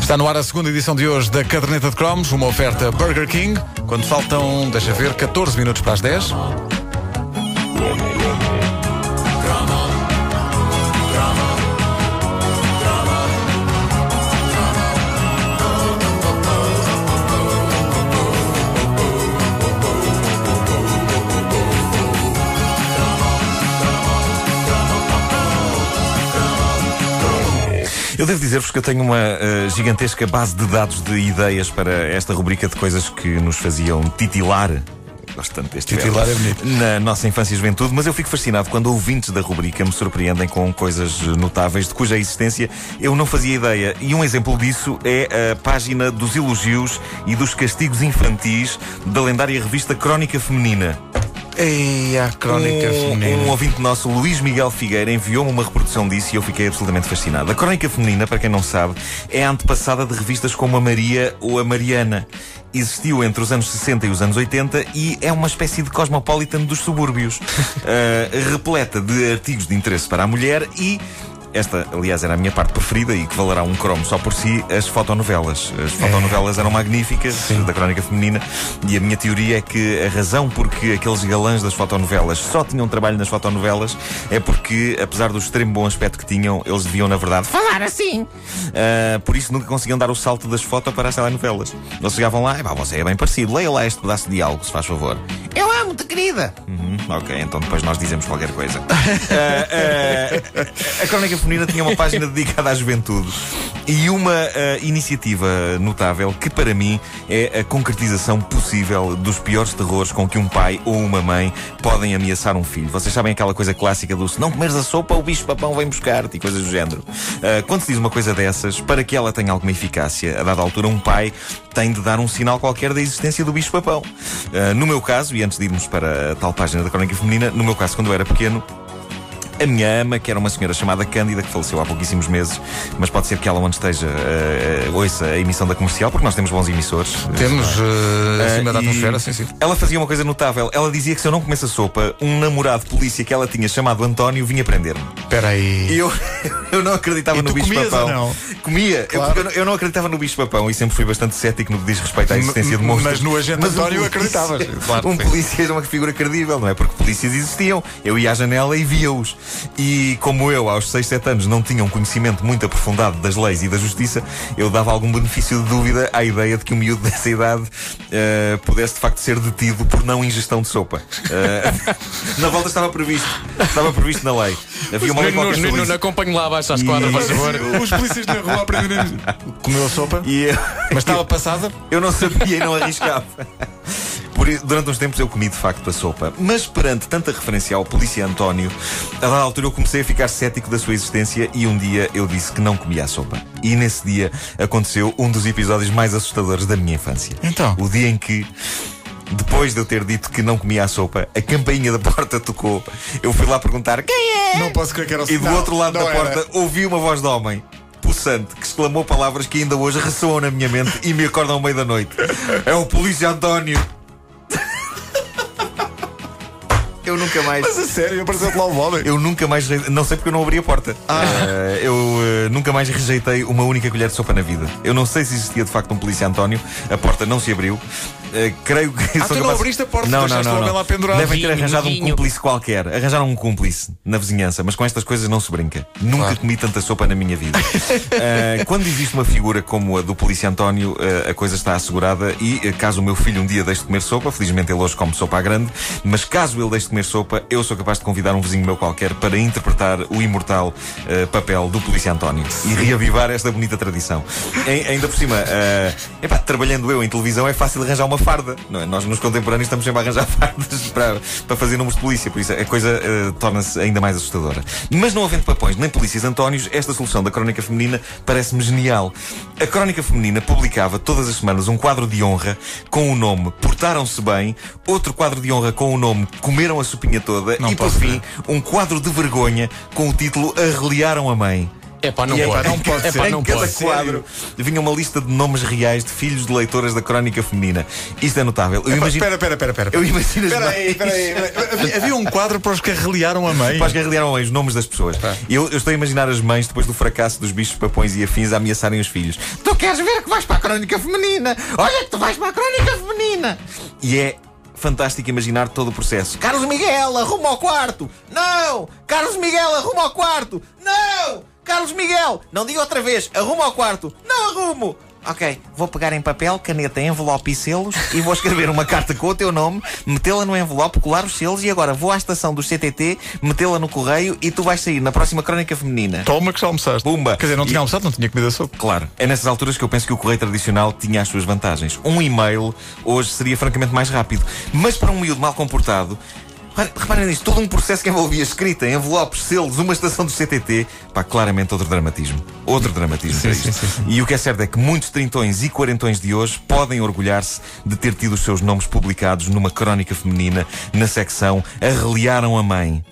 Está no ar a segunda edição de hoje da Caderneta de Cromos, uma oferta Burger King. Quando faltam, deixa ver, 14 minutos para as 10. Dizer-vos que eu tenho uma uh, gigantesca base de dados de ideias para esta rubrica de coisas que nos faziam titilar gosto tanto deste Titular é bonito. Na nossa infância e juventude, mas eu fico fascinado quando ouvintes da rubrica me surpreendem com coisas notáveis de cuja existência eu não fazia ideia. E um exemplo disso é a página dos elogios e dos castigos infantis da lendária revista Crónica Feminina. Ei, a crónica um, feminina. Um ouvinte nosso, Luís Miguel Figueira, enviou-me uma reprodução disso e eu fiquei absolutamente fascinado. A crónica feminina, para quem não sabe, é a antepassada de revistas como a Maria ou a Mariana. Existiu entre os anos 60 e os anos 80 e é uma espécie de cosmopolitan dos subúrbios. uh, repleta de artigos de interesse para a mulher e esta, aliás, era a minha parte preferida e que valerá um cromo só por si, as fotonovelas. As fotonovelas é. eram magníficas, Sim. da crónica feminina, e a minha teoria é que a razão porque aqueles galãs das fotonovelas só tinham trabalho nas fotonovelas é porque, apesar do extremo bom aspecto que tinham, eles deviam, na verdade, falar assim. Uh, por isso nunca conseguiam dar o salto das fotos para as telenovelas. Eles chegavam lá, e pá, você é bem parecido, leia lá este pedaço de diálogo, se faz favor. Eu amo-te, querida. Uhum, ok, então depois nós dizemos qualquer coisa. uh, uh, a crónica Feminina tinha uma página dedicada à juventude e uma uh, iniciativa notável que, para mim, é a concretização possível dos piores terrores com que um pai ou uma mãe podem ameaçar um filho. Vocês sabem aquela coisa clássica do se não comeres a sopa, o bicho-papão vem buscar-te e coisas do género. Quando se diz uma coisa dessas, para que ela tenha alguma eficácia, a dada altura, um pai tem de dar um sinal qualquer da existência do bicho-papão. No meu caso, e antes de irmos para a tal página da Crónica Feminina, no meu caso, quando eu era pequeno, a minha ama, que era uma senhora chamada Cândida, que faleceu há pouquíssimos meses, mas pode ser que ela, onde esteja, uh, ouça a emissão da comercial, porque nós temos bons emissores. Temos, uh, acima da atmosfera, sim, sim. Ela fazia uma coisa notável. Ela dizia que se eu não comesse a sopa, um namorado de polícia que ela tinha chamado António vinha prender-me. Espera aí. Eu, eu não acreditava e no bicho-papão. Não? Comia. Claro. Eu, eu, não acreditava no bicho-papão e sempre fui bastante cético no que diz respeito à existência de monstros. Mas no agente mas António um acreditavas. Claro, um polícia é uma figura credível, não é? Porque polícias existiam. Eu ia à janela e via-os. E como eu, aos 6, 7 anos, não tinha um conhecimento muito aprofundado das leis e da justiça, eu dava algum benefício de dúvida à ideia de que um miúdo dessa idade uh, pudesse de facto ser detido por não ingestão de sopa. Uh, na volta estava previsto. Estava previsto na lei. Havia uma lei qualquer não, não, não acompanho lá abaixo à esquadra, por favor. Os polícias na rua aprenderam. Comeu a sopa? E eu, Mas estava passada? Eu não sabia e não arriscava. Durante uns tempos eu comi de facto a sopa. Mas perante tanta referência ao polícia António, a dada altura eu comecei a ficar cético da sua existência e um dia eu disse que não comia a sopa. E nesse dia aconteceu um dos episódios mais assustadores da minha infância. Então? O dia em que. Depois de eu ter dito que não comia a sopa, a campainha da porta tocou. Eu fui lá perguntar quem é? Não posso crer que era o E do outro lado da era. porta ouvi uma voz de homem possante que exclamou palavras que ainda hoje ressoam na minha mente e me acordam ao meio da noite. É o polícia António. Eu nunca mais. Mas a sério, apareceu-te lá o homem. Eu nunca mais. Não sei porque eu não abri a porta. Ah. Uh, eu uh, nunca mais rejeitei uma única colher de sopa na vida. Eu não sei se existia de facto um polícia António. A porta não se abriu. Uh, creio que. Ah, tu não capaz... abriste a porta, não, não, não, não. lá pendurado. Devem ter arranjado um cúmplice qualquer. Arranjaram um cúmplice na vizinhança, mas com estas coisas não se brinca. Nunca claro. comi tanta sopa na minha vida. uh, quando existe uma figura como a do polícia António, uh, a coisa está assegurada e caso o meu filho um dia deixe de comer sopa, felizmente ele hoje come sopa à grande, mas caso ele deixe de comer sopa, eu sou capaz de convidar um vizinho meu qualquer para interpretar o imortal papel do polícia António e reavivar esta bonita tradição. E, ainda por cima, epá, trabalhando eu em televisão é fácil arranjar uma farda. Não é? Nós nos contemporâneos estamos sempre a arranjar fardas para, para fazer números de polícia, por isso a coisa uh, torna-se ainda mais assustadora. Mas não havendo papões nem polícias Antónios, esta solução da Crónica Feminina parece-me genial. A Crónica Feminina publicava todas as semanas um quadro de honra com o nome Portaram-se Bem, outro quadro de honra com o nome Comeram a Sopinha Toda não e, por fim, um quadro de vergonha com o título Arreliaram a Mãe. É pá, não E pode. não pode É pá, em não cada pode. quadro vinha uma lista de nomes reais de filhos de leitoras da crónica feminina. Isto é notável. Eu imagino. Espera, espera, espera, espera. Eu imagino as Espera aí, espera aí. Havia- um quadro para os que arreliaram a mãe. Para as que arreliaram os nomes das pessoas. E Eu, eu estou a imaginar as mães, depois do fracasso dos bichos papões e afins, a ameaçarem os filhos. Tu queres ver que vais para a crónica feminina? Olha que tu vais para a crónica feminina! E é fantástico imaginar todo o processo. Carlos Miguel, arruma ao quarto! Não! Carlos Miguel, arruma ao quarto! Não! Carlos Miguel! Não diga outra vez, arruma ao quarto! Não arrumo! Ok, vou pegar em papel, caneta, envelope e selos e vou escrever uma carta com o teu nome, metê-la no envelope, colar os selos e agora vou à estação do CTT, metê-la no correio e tu vais sair na próxima crónica feminina. Toma que já almoçaste. Pumba. Quer dizer, não E- tinha almoçado, não tinha comida sopa. Claro, é nessas alturas que eu penso que o correio tradicional tinha as suas vantagens. Um e-mail hoje seria francamente mais rápido. Mas para um miúdo mal comportado, reparem nisto, todo um processo que envolvia escrita, envelopes, selos, uma estação do CTT, pá, claramente outro dramatismo. Outro dramatismo sim, isto. sim, sim. E o que é certo é que muitos trintões e quarentões de hoje podem orgulhar-se de ter tido os seus nomes publicados numa crónica feminina na secção Arreliaram a Mãe.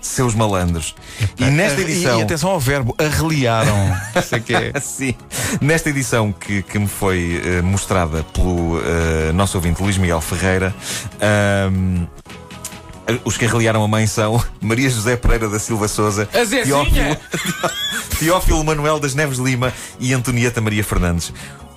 Seus malandros. E nesta E- edição. E, atenção ao verbo, arreliaram. Isso é que é. Sim. Nesta edição que, que me foi eh, mostrada pelo eh, nosso ouvinte Luís Miguel Ferreira, ahm, os que arreliaram a mãe são Maria José Pereira da Silva Souza, Zezinha! Teófilo Manuel das Neves Lima e Antonieta Maria Fernandes.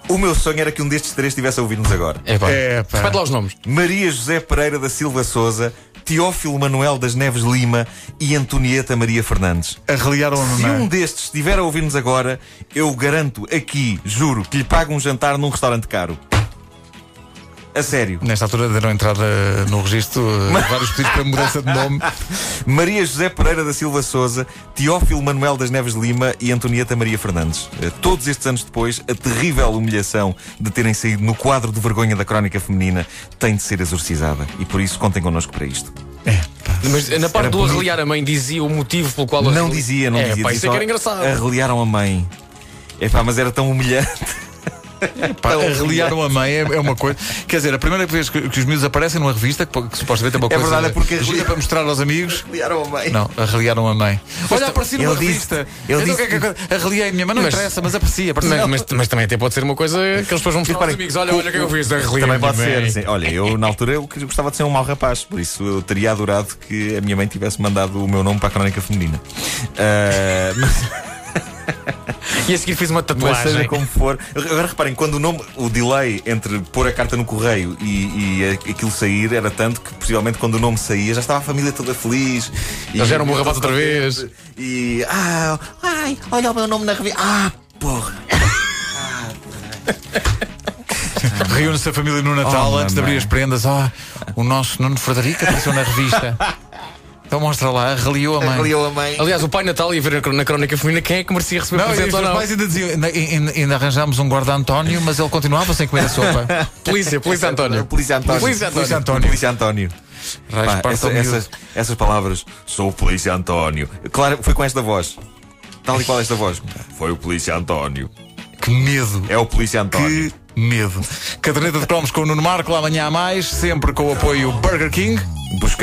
O meu sonho era que um destes três estivesse a ouvir-nos agora. É pá. É, pá. Repete lá os nomes. Maria José Pereira da Silva Souza, Teófilo Manuel das Neves Lima e Antonieta Maria Fernandes. Arreliaram a Se um destes estiver a ouvir-nos agora, eu garanto aqui, juro, que lhe pago um jantar num restaurante caro. A sério. Nesta altura deram entrada no registro eh, vários pedidos para mudança de nome. Maria José Pereira da Silva Souza, Teófilo Manuel das Neves Lima e Antonieta Maria Fernandes. Eh, Todos estes anos depois, a terrível humilhação de terem saído no quadro de vergonha da crónica feminina tem de ser exorcizada. E por isso contem connosco para isto. Mas na parte Era do arreliar a mãe dizia o motivo pelo qual Não dizia, não é, dizia. Pá, dizia isso é que era engraçado. Arreliaram a mãe. É pá, mas era tão humilhante. Pá, arreliaram a mãe é, é uma coisa. Quer dizer, a primeira vez que, que os miúdos aparecem numa revista, que, que supostamente é uma É coisa verdade, é porque gira arrelia- para mostrar aos amigos. Arreliaram a mãe. Não, arreliaram a mãe. Olha, apareci numa disse- revista. ele então, disse que é que- arreliei a minha mãe, não Mas- interessa, mas aprecia. aprecia. Mas, mas- mas também até pode ser uma coisa que eles depois vão mostrar aos amigos. Olha, olha o que eu fiz. arreliei Também pode ser. sim. Olha, eu na altura eu gostava de ser um mau rapaz, por isso eu teria adorado que a minha mãe tivesse mandado o meu nome para a crónica feminina. Ah, mas, E a seguir fiz uma mas seja tatuagem. como for. Agora reparem, quando o nome, o delay entre pôr a carta no correio e, e aquilo sair era tanto que possivelmente quando o nome saía já estava a família toda feliz. E- Eles eram um bom rapaz outra vez. E. Ah, ai, olha o meu nome na revista. Ah, porra. Reúne-se a família no Natal Oh, antes de abrir as prendas. Ah, o nosso Nuno Frederico apareceu na revista. Então mostra lá, arreliou a mãe. Arreliou a mãe. Aliás, o Pai Natal ia ver na- crónica feminina quem é que merecia receber Não, e os presente ou não. pais ainda diziam, ainda, ainda- ainda arranjámos um guarda António, mas ele continuava sem comer a sopa. Polícia, Polícia António. Polícia António. Polícia António. Polícia António. Polícia António. Pá, essa- essas, essas palavras, sou o Polícia António. Claro, foi com esta voz. Tal e qual esta voz. Foi o Polícia António. Que medo. É o Polícia António. Que medo. Caderneta de cromos com o Nuno Marco, amanhã há mais, sempre com o apoio Burger King. Busca